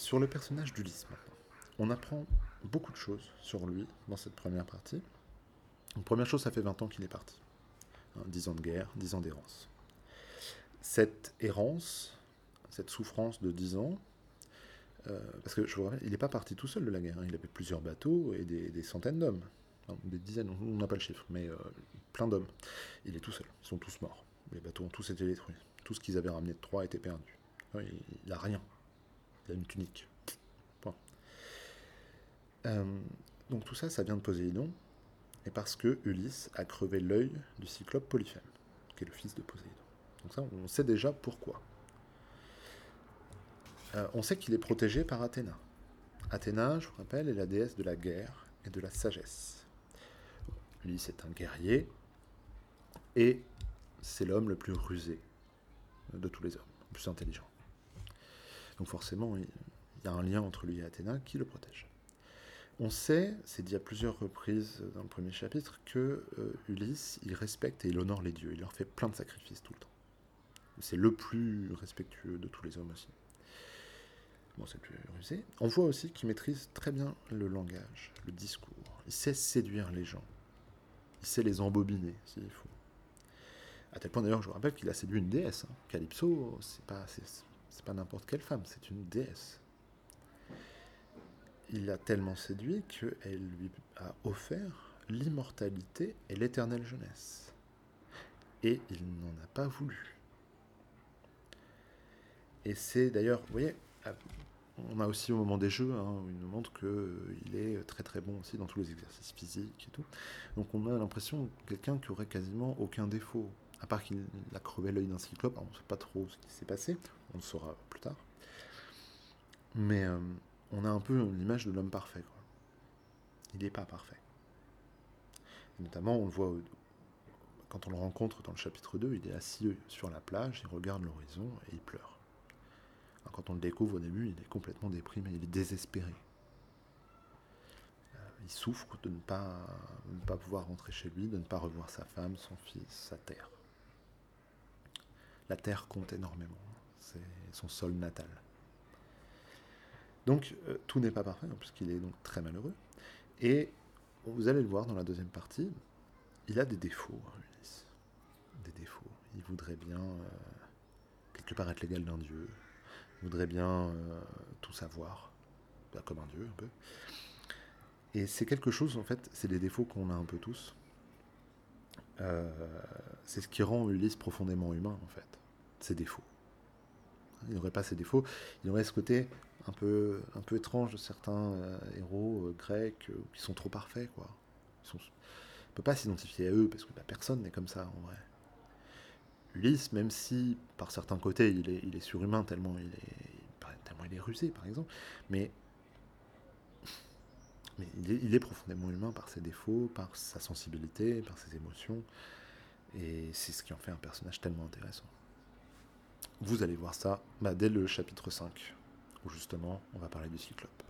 sur le personnage d'Ulysse maintenant. On apprend beaucoup de choses sur lui dans cette première partie. Première chose, ça fait 20 ans qu'il est parti. Hein, 10 ans de guerre, 10 ans d'errance. Cette errance, cette souffrance de 10 ans, euh, parce que je il n'est pas parti tout seul de la guerre, hein. il avait plusieurs bateaux et des, centaines d'hommes. Des dizaines, on n'a pas le chiffre, mais euh, plein d'hommes. Il est tout seul, ils sont tous morts. Les bateaux ont tous été détruits. Tout ce qu'ils avaient ramené de Troie était perdu. Il n'a rien. Il a une tunique. Euh, donc tout ça, ça vient de Poséidon, et parce que Ulysse a crevé l'œil du cyclope Polyphème, qui est le fils de Poséidon. Donc ça, on sait déjà pourquoi. Euh, on sait qu'il est protégé par Athéna. Athéna, je vous rappelle, est la déesse de la guerre et de la sagesse. Ulysse est un guerrier, et c'est l'homme le plus rusé de tous les hommes, le plus intelligent. Donc forcément, il y a un lien entre lui et Athéna qui le protège. On sait, c'est dit à plusieurs reprises dans le premier chapitre, que euh, Ulysse, il respecte et il honore les dieux. Il leur fait plein de sacrifices tout le temps. C'est le plus respectueux de tous les hommes aussi. Bon, c'est plus rusé. On voit aussi qu'il maîtrise très bien le langage, le discours. Il sait séduire les gens. Il sait les embobiner, s'il faut. À tel point d'ailleurs, je vous rappelle qu'il a séduit une déesse. hein. Calypso, c'est pas, c'est, pas n'importe quelle femme, c'est une déesse. Il l'a tellement séduit qu'elle lui a offert l'immortalité et l'éternelle jeunesse. Et il n'en a pas voulu. Et c'est d'ailleurs, vous voyez, on a aussi au moment des jeux, hein, il nous montre qu'il est très très bon aussi dans tous les exercices physiques et tout. Donc on a l'impression de quelqu'un qui aurait quasiment aucun défaut. À part qu'il a crevé l'œil d'un cyclope, on ne sait pas trop ce qui s'est passé, on le saura plus tard. Mais euh, on a un peu l'image de l'homme parfait. Il n'est pas parfait. Notamment, on le voit quand on le rencontre dans le chapitre 2, il est assis sur la plage, il regarde l'horizon et il pleure. Quand on le découvre au début, il est complètement déprimé, il est désespéré. Euh, il souffre de ne pas, de ne pas pouvoir rentrer chez lui, de ne pas revoir sa femme, son fils, sa terre. La terre compte énormément, c'est son sol natal. Donc euh, tout n'est pas parfait, puisqu'il est donc très malheureux. Et vous allez le voir dans la deuxième partie, il a des défauts, hein, Ulysse. Des défauts. Il voudrait bien euh, quelque part être l'égal d'un dieu. Il voudrait bien euh, tout savoir, Bah, comme un dieu un peu. Et c'est quelque chose, en fait, c'est des défauts qu'on a un peu tous. C'est ce qui rend Ulysse profondément humain, en fait. Ses défauts. Il n'aurait pas ses défauts. Il aurait ce côté un peu, étrange de certains euh, héros euh, grecs euh, qui sont trop parfaits, quoi. On ne peut pas s'identifier à eux parce que bah, personne n'est comme ça, en vrai. Ulysse, même si par certains côtés il est, surhumain tellement il est, tellement il est rusé, par exemple, mais, il est profondément humain par ses défauts, par sa sensibilité, par ses émotions, et c'est ce qui en fait un personnage tellement intéressant. Vous allez voir ça bah, dès le chapitre 5, où justement on va parler du cyclope.